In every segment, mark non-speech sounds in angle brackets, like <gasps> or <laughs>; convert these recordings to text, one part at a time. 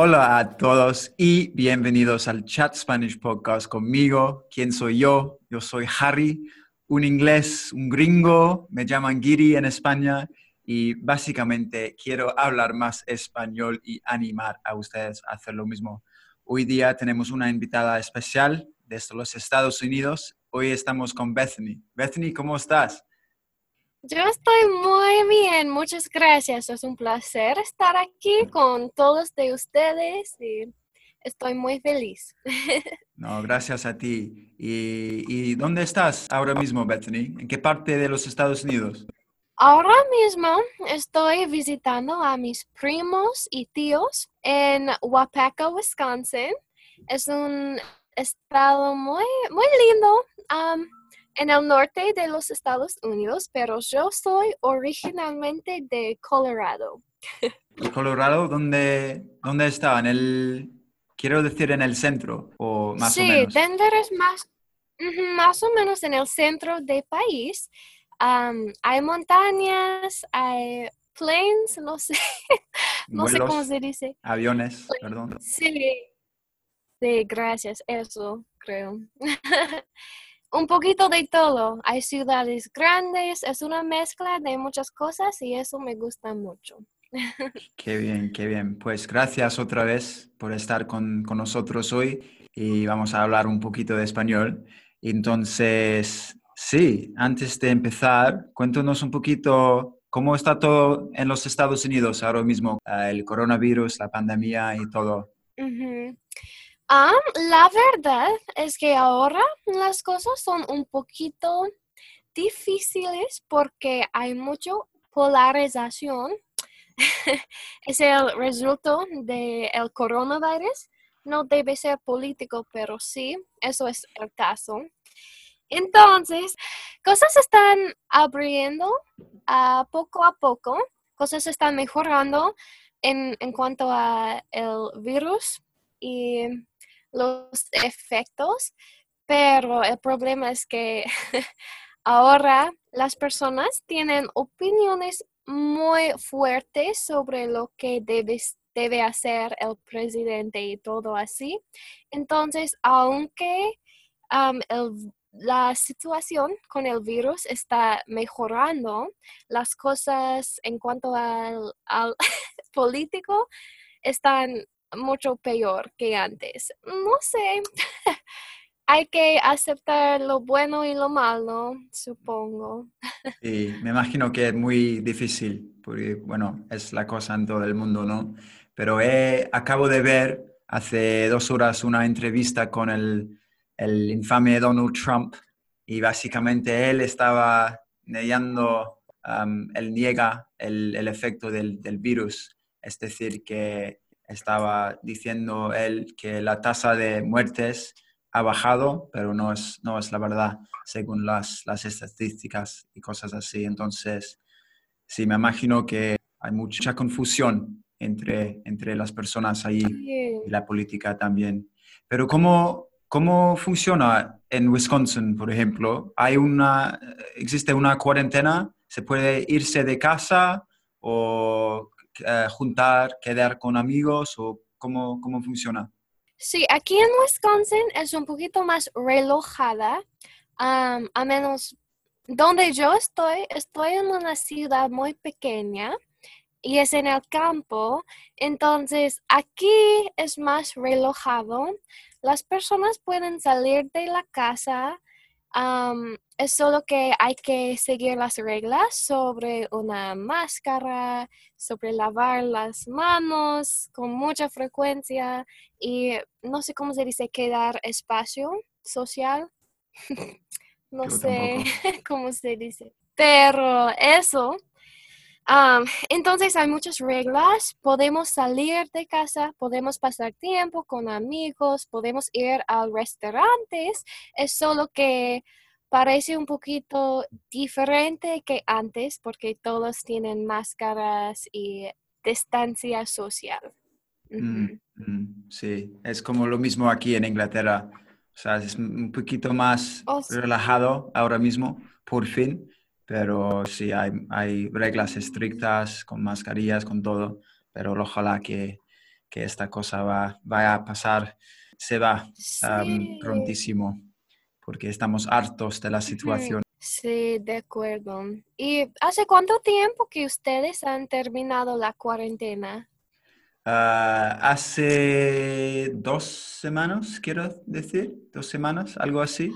Hola a todos y bienvenidos al Chat Spanish Podcast conmigo. ¿Quién soy yo? Yo soy Harry, un inglés, un gringo, me llaman Giri en España y básicamente quiero hablar más español y animar a ustedes a hacer lo mismo. Hoy día tenemos una invitada especial desde los Estados Unidos. Hoy estamos con Bethany. Bethany, ¿cómo estás? Yo estoy muy bien, muchas gracias. Es un placer estar aquí con todos de ustedes y estoy muy feliz. <laughs> No, gracias a ti. ¿Y, dónde estás ahora mismo, Bethany? ¿En qué parte de los Estados Unidos? Ahora mismo estoy visitando a mis primos y tíos en Wapaka, Wisconsin. Es un estado muy, muy lindo en el norte de los Estados Unidos, pero yo soy originalmente de Colorado. ¿Y Colorado dónde, dónde está? En el, quiero decir, en el centro o más sí, o menos. Sí, Denver es más, más o menos en el centro del país. hay montañas, hay planes, no sé, <laughs> no sé cómo se dice. Aviones, perdón. Sí, sí, gracias, eso creo. <laughs> un poquito de todo. Hay ciudades grandes, es una mezcla de muchas cosas y eso me gusta mucho. <laughs> Qué bien, qué bien. Pues gracias otra vez por estar con, nosotros hoy y vamos a hablar un poquito de español. Entonces, sí, antes de empezar, cuéntanos un poquito cómo está todo en los Estados Unidos ahora mismo, el coronavirus, la pandemia y todo. Ah, la verdad es que ahora las cosas son un poquito difíciles porque hay mucha polarización. <laughs> es el resultado del coronavirus. No debe ser político, pero sí, eso es el caso. Entonces, cosas están abriendo a poco a poco, cosas están mejorando en, en cuanto a el virus y los efectos, pero el problema es que <laughs> ahora las personas tienen opiniones muy fuertes sobre lo que debe, debe hacer el presidente y todo así. Entonces, aunque la situación con el virus está mejorando, las cosas en cuanto al <laughs> político están mucho peor que antes. No sé, <laughs> hay que aceptar lo bueno y lo malo, supongo. Sí, me imagino que es muy difícil, porque bueno, es la cosa en todo el mundo, ¿no? Pero acabo de ver hace dos horas una entrevista con el, el infame Donald Trump y básicamente él estaba negando, él niega el, el efecto del, del virus, es decir, que estaba diciendo él que la tasa de muertes ha bajado, pero no es, no es la verdad según las, las estadísticas y cosas así. Entonces, sí, me imagino que hay mucha confusión entre, entre las personas ahí y la política también. Pero ¿cómo, cómo funciona en Wisconsin, por ejemplo? ¿Hay una, ¿Existe una cuarentena? ¿Se puede irse de casa o eh, juntar, quedar con amigos o cómo, cómo funciona? Sí, aquí en Wisconsin es un poquito más relojada, a menos donde yo estoy, estoy en una ciudad muy pequeña y es en el campo, entonces aquí es más relojado. Las personas pueden salir de la casa es solo que hay que seguir las reglas sobre una máscara, sobre lavar las manos con mucha frecuencia y no sé cómo se dice, quedar espacio social. <laughs> no sé <laughs> cómo se dice. Pero eso, Am, entonces hay muchas reglas, podemos salir de casa, podemos pasar tiempo con amigos, podemos ir a restaurantes, es solo que parece un poquito diferente que antes porque todos tienen máscaras y distancia social. Mm, mm, sí, es como lo mismo aquí en Inglaterra. O sea, es un poquito más Oh, sí. relajado ahora mismo, por fin, pero sí, hay, hay reglas estrictas con mascarillas, con todo, pero ojalá que, que esta cosa va, vaya a pasar, se va Sí. prontísimo, porque estamos hartos de la situación. Sí, de acuerdo. ¿Y hace cuánto tiempo que ustedes han terminado la cuarentena? Ah, hace dos semanas, quiero decir, dos semanas, algo así.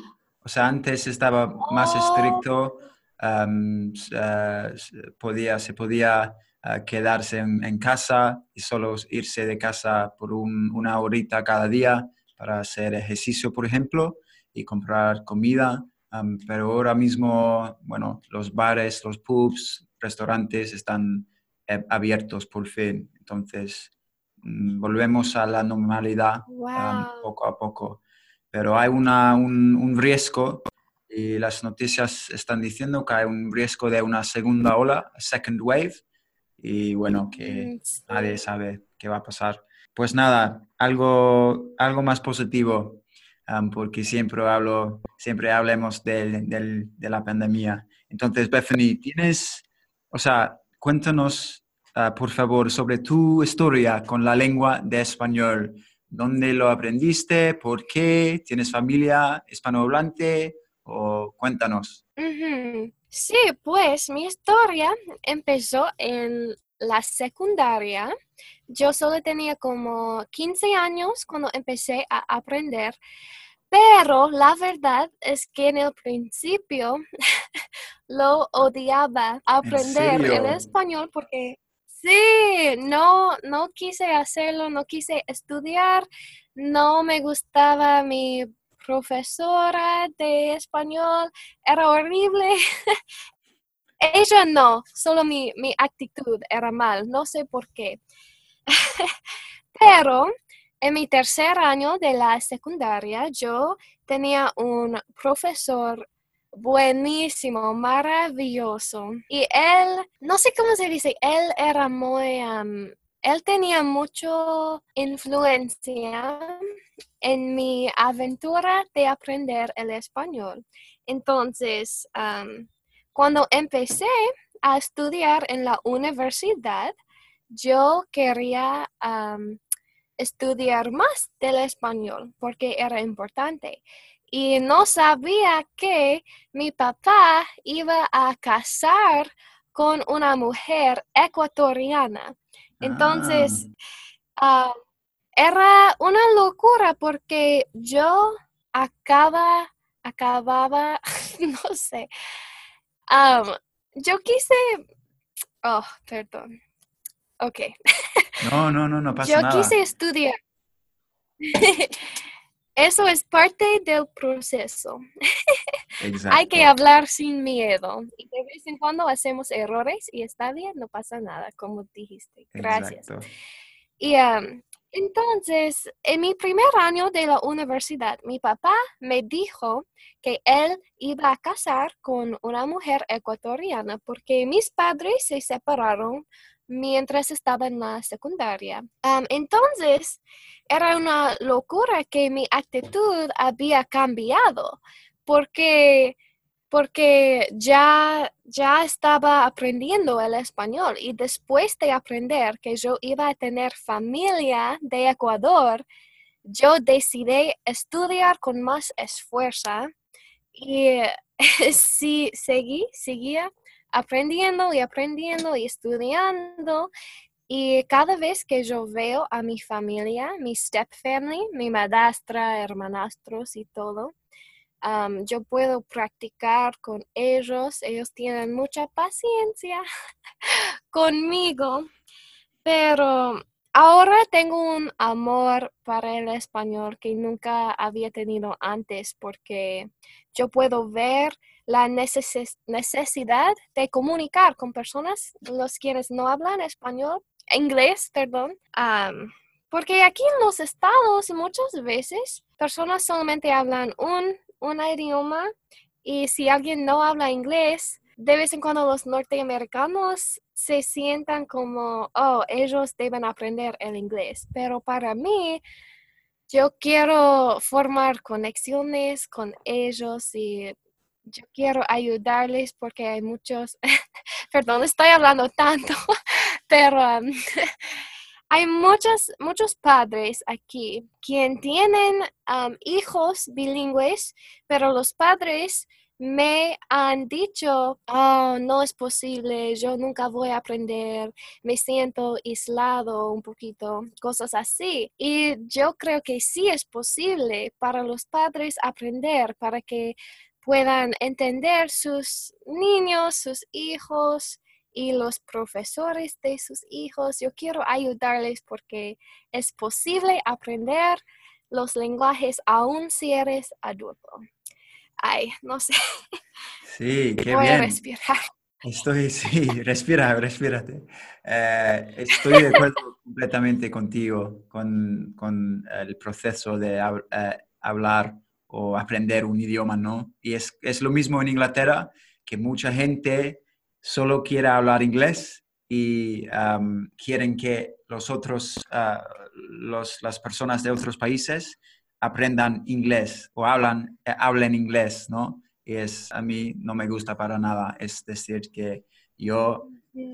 O sea, antes estaba más Oh, estricto, s- podía, se podía ah, quedarse en, en casa y solo irse de casa por un- una horita cada día para hacer ejercicio, por ejemplo, y comprar comida. Pero ahora mismo, bueno, los bares, los pubs, restaurantes están eh, abiertos por fin. Entonces, mm, volvemos a la normalidad um, poco a poco. Pero hay una, un, un riesgo y las noticias están diciendo que hay un riesgo de una segunda ola, second wave, y bueno, que Mm, sí. nadie sabe qué va a pasar. Pues nada, algo, algo más positivo, um, porque siempre hablo, siempre hablemos del- del- de la pandemia. Entonces, Bethany, tienes, o sea, cuéntanos, ah, por favor, sobre tu historia con la lengua de español. ¿Dónde lo aprendiste? ¿Por qué? ¿Tienes familia hispanohablante? O cuéntanos. Sí, pues mi historia empezó en la secundaria. Yo solo tenía como 15 años cuando empecé a aprender, pero la verdad es que en el principio <laughs> lo odiaba ¿En aprender el español porque sí, no, no quise hacerlo, no quise estudiar, no me gustaba mi profesora de español, era horrible. <laughs> Ella no, solo mi, mi actitud era mal, no sé por qué. <laughs> Pero en mi tercer año de la secundaria, yo tenía un profesor buenísimo, maravilloso. Y él, no sé cómo se dice, él era muy, am, él tenía mucha influencia en mi aventura de aprender el español. Entonces, cuando empecé a estudiar en la universidad, yo quería estudiar más del español porque era importante. Y no sabía que mi papá iba a casar con una mujer ecuatoriana. Entonces, Ah, ah, era una locura porque yo acaba, acababa, <laughs> no sé, am, yo quise, oh, perdón, ok, no, no, no, no pasa yo nada. quise estudiar. <laughs> Eso es parte del proceso. <laughs> Hay que Exacto, hablar sin miedo. Y de vez en cuando hacemos errores y está bien, no pasa nada, como dijiste. Gracias. exacto. Y am, entonces, en mi primer año de la universidad, mi papá me dijo que él iba a casar con una mujer ecuatoriana porque mis padres se separaron mientras estaba en la secundaria. Entonces, era una locura que mi actitud había cambiado porque porque ya, ya estaba aprendiendo el español y después de aprender que yo iba a tener familia de Ecuador, yo decidí estudiar con más esfuerzo y <laughs> sí, seguí, seguía aprendiendo y aprendiendo y estudiando. Y cada vez que yo veo a mi familia, mi step family, mi madrastra, hermanastros y todo, Yo puedo practicar con ellos, ellos tienen mucha paciencia <laughs> conmigo, pero ahora tengo un amor para el español que nunca había tenido antes porque yo puedo ver la necesidad de comunicar con personas, los quienes no hablan español, inglés, perdón. porque aquí en los estados muchas veces personas solamente hablan un, un idioma y si alguien no habla inglés, de vez en cuando los norteamericanos se sientan como, oh, ellos deben aprender el inglés. Pero para mí, yo quiero formar conexiones con ellos y yo quiero ayudarles porque hay muchos, <laughs> perdón, estoy hablando tanto, <laughs> pero um, <laughs> hay muchos, muchos padres aquí quien tienen um, hijos bilingües, pero los padres me han dicho, oh, no es posible, yo nunca voy a aprender, me siento aislado un poquito, cosas así. Y yo creo que sí es posible para los padres aprender, para que puedan entender sus niños, sus hijos y los profesores de sus hijos. Yo quiero ayudarles porque es posible aprender los lenguajes aún si eres adulto ay, no sé. Sí, <laughs> qué Voy bien. a respirar. Estoy, sí, <laughs> respira, respírate. Eh, estoy de acuerdo completamente contigo con, con el proceso de eh, hablar o aprender un idioma, ¿no? Y es, es lo mismo en Inglaterra, que mucha gente solo quiere hablar inglés y quieren que los otros, uh, los, las personas de otros países aprendan inglés o hablan, eh, hablen inglés, ¿no? Y es, a mí no me gusta para nada. Es decir, que yo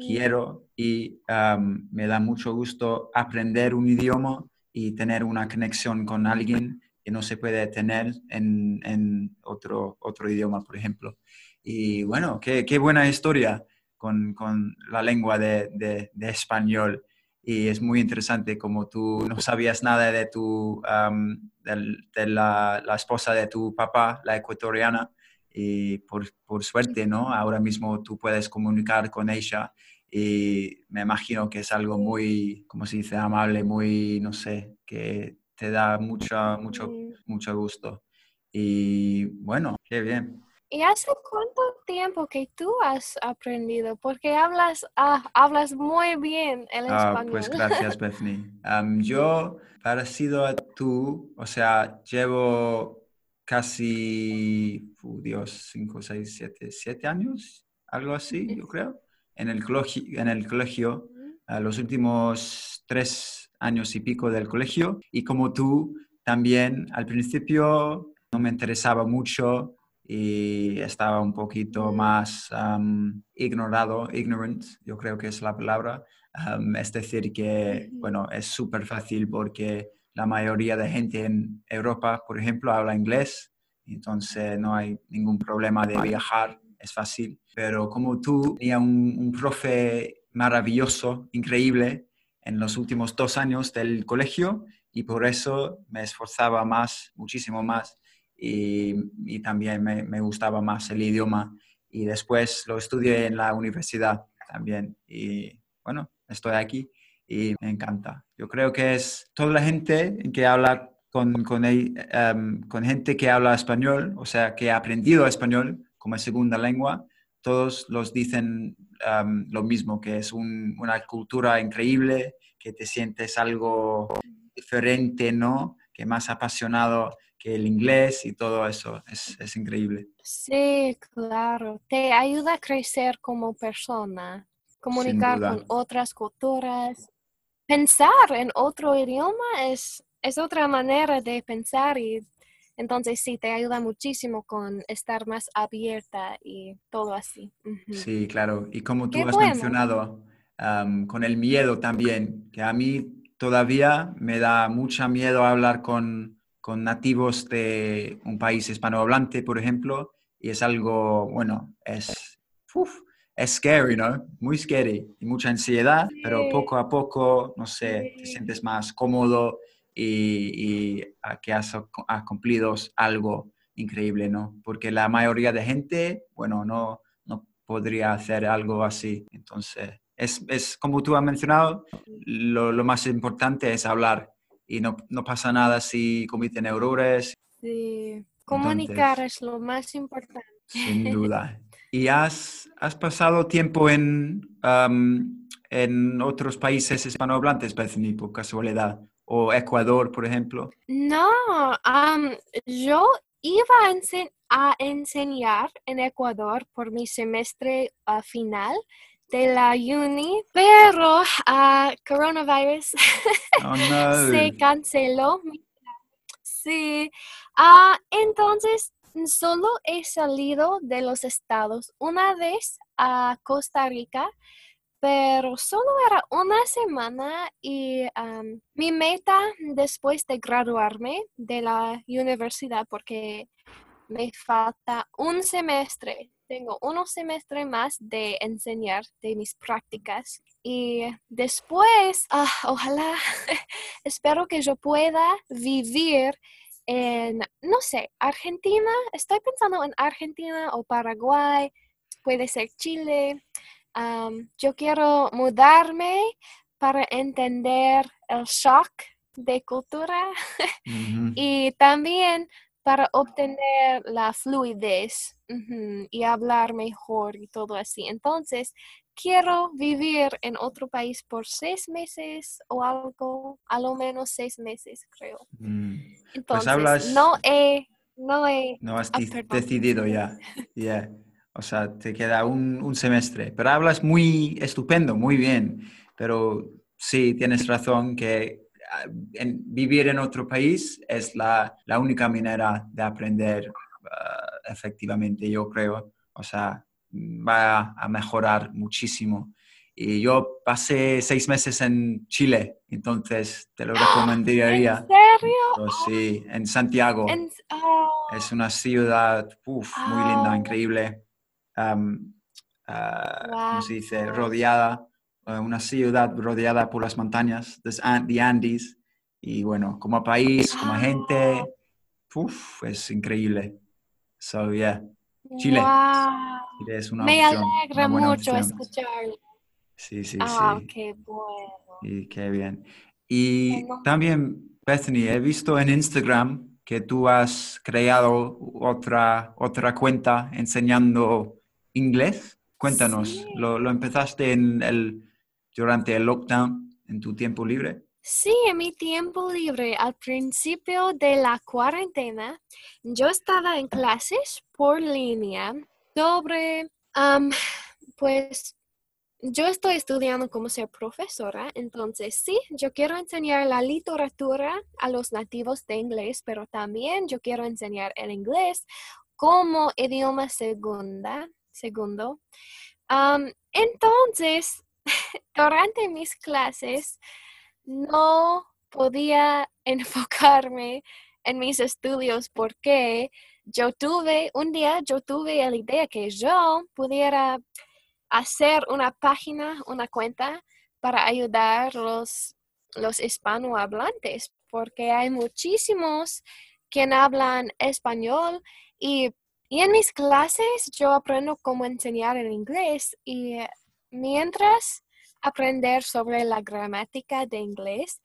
quiero y me da mucho gusto aprender un idioma y tener una conexión con alguien que no se puede tener en, en otro, otro idioma, por ejemplo. Y bueno, qué, qué buena historia con, con la lengua de, de, de español y es muy interesante como tú no sabías nada de tu de, la, la, esposa de tu papá, la ecuatoriana, y por, por, suerte, ¿no? Ahora mismo tú puedes comunicar con ella y me imagino que es algo muy, como se dice, amable, muy, no sé, que te da mucho, mucho, mucho gusto. Y bueno, qué bien. ¿Y hace cuánto tiempo que tú has aprendido? Porque hablas, ah, hablas muy bien el ah, español. Pues <laughs> gracias, Bethany. yo, parecido a tú, o sea, llevo casi, Dios, 5, 6, 7, 7 años, algo así, yo creo, en el colegio, en el colegio los últimos tres años y pico del colegio. Y como tú, también al principio no me interesaba mucho y estaba un poquito más ignorado, ignorant, yo creo que es la palabra. es decir, que, bueno, es súper fácil porque la mayoría de gente en Europa, por ejemplo, habla inglés, entonces no hay ningún problema de viajar, es fácil. Pero como tú, tenía un, un profe maravilloso, increíble, en los últimos dos años del colegio y por eso me esforzaba más, muchísimo más y, también me, gustaba más el idioma. Y después lo estudié en la universidad también. Y bueno, estoy aquí y me encanta. Yo creo que es toda la gente que habla con, con, em, con gente que habla español, o sea, que ha aprendido español como segunda lengua, todos los dicen em, lo mismo, que es una cultura increíble, que te sientes algo diferente, ¿no? Que más apasionado que el inglés y todo eso. Es, increíble. Sí, claro. Te ayuda a crecer como persona, comunicar con otras culturas. Pensar en otro idioma es, es otra manera de pensar y entonces sí, te ayuda muchísimo con estar más abierta y todo así. Sí, claro. Y como tú has mencionado, con el miedo también, que a mí todavía me da mucha miedo hablar con, con nativos de un país hispanohablante, por ejemplo, y es algo, bueno, es, es scary, ¿no? Muy scary y mucha ansiedad, pero poco a poco, no sé, te sientes más cómodo y, que has, cumplido algo increíble, ¿no? Porque la mayoría de gente, bueno, no, no podría hacer algo así. Entonces, es, es como tú has mencionado, lo, lo, más importante es hablar y no, no pasa nada si cometen errores. Sí, comunicar es lo más importante. Sin <laughs> duda. ¿Y has, has pasado tiempo en, en otros países hispanohablantes, Bethany, por casualidad? ¿O Ecuador, por ejemplo? No, yo iba a, enseñar en Ecuador por mi semestre ah, final de la uni, pero uh, coronavirus <laughs> oh, no. se canceló. Sí, uh, entonces solo he salido de los estados una vez a Costa Rica, pero solo era una semana y mi meta después de graduarme de la universidad, porque me falta un semestre, tengo un semestre más de enseñar de mis prácticas y después, ah, ojalá, <laughs> espero que yo pueda vivir en, no sé, Argentina, estoy pensando en Argentina o Paraguay, puede ser Chile. yo quiero mudarme para entender el shock de cultura. <laughs> Y también para obtener la fluidez y hablar mejor y todo así. Entonces, quiero vivir en otro país por seis meses o algo, a lo menos seis meses, creo. Mm. Pues Entonces, no he, no he... No has decidido ya. O sea, te queda un, un, semestre. Pero hablas muy estupendo, muy bien. Pero sí, tienes razón que ah, en, vivir en otro país es la, la única manera de aprender ah, efectivamente, yo creo. O sea, va a mejorar muchísimo. Y yo pasé seis meses en Chile, entonces te lo <gasps> recomendaría. ¿En serio? sí, en Santiago. Oh. Es una ciudad muy linda, increíble. Um, ¿Cómo se dice? Rodeada, una ciudad rodeada por las montañas de Andes. Y bueno, como país, como gente, es increíble. So, yeah. Chile. Me alegra mucho escucharlo. Sí, sí, ah, sí. qué bueno. Y qué bien. Y también, Bethany, he visto en Instagram que tú has creado otra, otra cuenta enseñando inglés. Cuéntanos, ¿lo, ¿lo, empezaste en el, durante el lockdown, en tu tiempo libre? Sí, en mi tiempo libre, al principio de la cuarentena, yo estaba en clases por línea sobre, pues, yo estoy estudiando cómo ser profesora, entonces sí, yo quiero enseñar la literatura a los nativos de inglés, pero también yo quiero enseñar el inglés como idioma segunda, segundo. entonces, <laughs> durante mis clases, no podía <laughs> enfocarme en mis estudios porque yo tuve, un día yo tuve la idea que yo pudiera hacer una página, una cuenta para ayudar los, los hispanohablantes, porque hay muchísimos que hablan español y, y en mis clases yo aprendo cómo enseñar el inglés y mientras aprender sobre la gramática de inglés,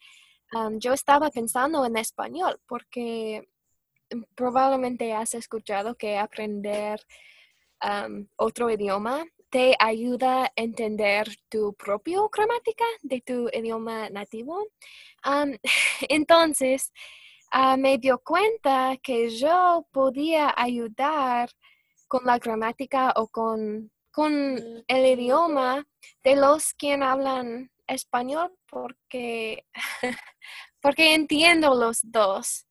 yo estaba pensando en español porque probablemente has escuchado que aprender otro idioma te ayuda a entender tu propia gramática de tu idioma nativo. <laughs> entonces, ah, me dio cuenta que yo podía ayudar con la gramática o con con el idioma de los que hablan español porque, <laughs> porque entiendo los dos.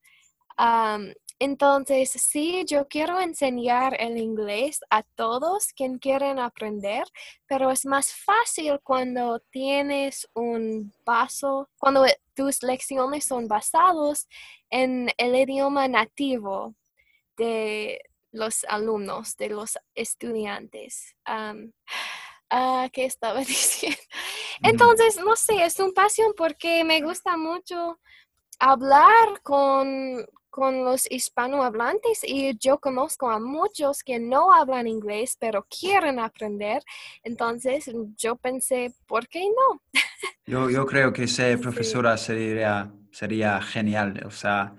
entonces, sí, yo quiero enseñar el inglés a todos quien quieren aprender, pero es más fácil cuando tienes un paso, cuando tus lecciones son basados en el idioma nativo de, los alumnos, de los estudiantes. <sighs> Ah, ¿Qué estaba <laughs> diciendo? Entonces, no sé, es un pasión porque me gusta mucho hablar con, con los hispanohablantes y yo conozco a muchos que no hablan inglés pero quieren aprender. Entonces yo pensé, ¿por qué no? Yo, yo creo que ser <laughs> profesora sería, sería genial. O sea,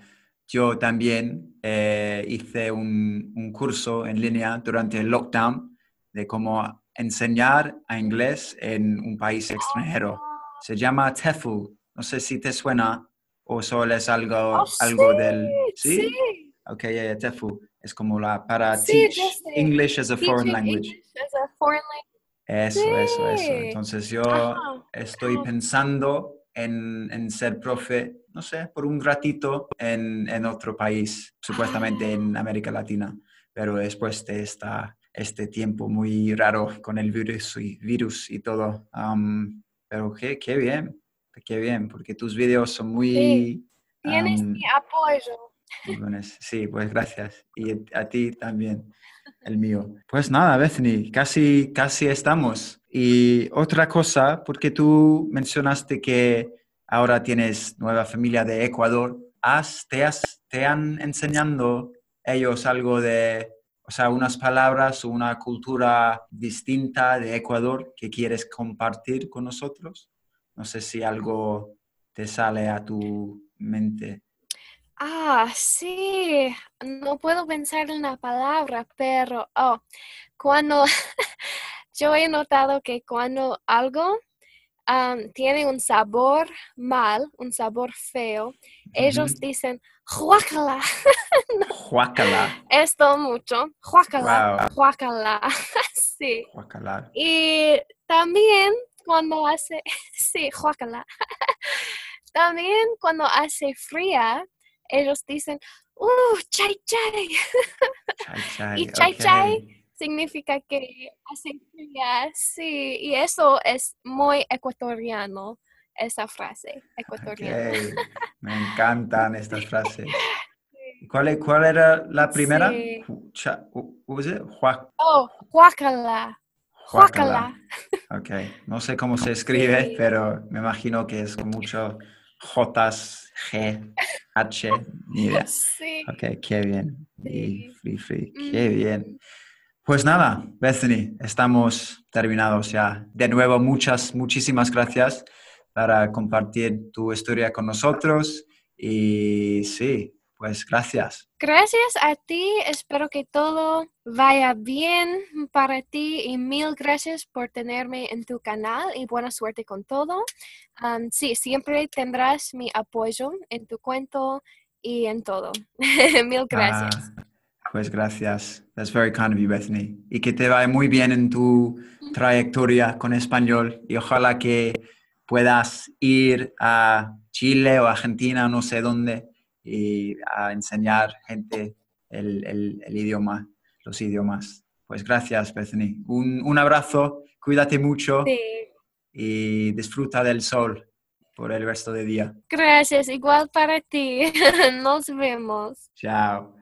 yo también eh, hice un, un, curso en línea durante el lockdown de cómo enseñar a inglés en un país extranjero. Se llama TEFL. No sé si te suena o solo es algo, Oh, algo sí, del... ¿Sí? sí. Ok, yeah, TEFL. Es como la para Sí, teach. English as a foreign language. As a foreign language. Eso, eso, eso. Entonces yo Ajá, estoy pensando en, en ser profe, no sé, por un ratito en, en otro país, supuestamente en América Latina, pero después de esta, este tiempo muy raro con el virus y, virus y todo. Am, pero qué, qué bien, qué bien, porque tus videos son muy... Tienes am, mi apoyo. Sí, pues gracias. Y a ti también, el mío. Pues nada, Bethany, casi, casi estamos. Y otra cosa, porque tú mencionaste que ahora tienes nueva familia de Ecuador, ¿has, te, has, ¿te han enseñado ellos algo de, o sea, unas palabras o una cultura distinta de Ecuador que quieres compartir con nosotros? No sé si algo te sale a tu mente. Ah, sí, no puedo pensar en la palabra, pero oh, cuando <laughs> yo he notado que cuando algo tiene un sabor mal, un sabor feo, ellos dicen guácala. Guácala. <laughs> Esto mucho, guácala, Wow. guácala. <laughs> Sí. Guácala. Y también cuando hace, <laughs> sí, guácala. También cuando hace fría, ellos dicen, uh, chay chay. Chai, chai. Y chai, ok. chai. Significa que hace fría, sí. Y eso es muy ecuatoriano, esa frase, ecuatoriana. Me encantan estas <laughs> frases. ¿Cuál, e- cuál era la primera? Sí. Oh, Guácala. guácala. Ok. No sé cómo se escribe, Sí. pero me imagino que es con mucho J, G, H, ni idea. <laughs> Sí. Ok, qué bien. Free, free. Qué bien. Pues nada, Bethany, estamos terminados ya. De nuevo, muchas, muchísimas gracias para compartir tu historia con nosotros. Y sí, pues gracias. Gracias a ti, espero que todo vaya bien para ti y mil gracias por tenerme en tu canal y buena suerte con todo. Am, sí, siempre tendrás mi apoyo en tu cuento y en todo. <laughs> mil gracias. Ah, pues gracias. That's very kind of you, Bethany. Y que te vaya muy bien en tu trayectoria con español y ojalá que puedas ir a Chile o Argentina, no sé dónde, y a enseñar gente el, el- el idioma, los idiomas. Pues gracias, Bethany. Un, un abrazo, cuídate mucho Sí, y disfruta del sol por el resto del día. gracias, igual para ti. <laughs> Nos vemos. Chao.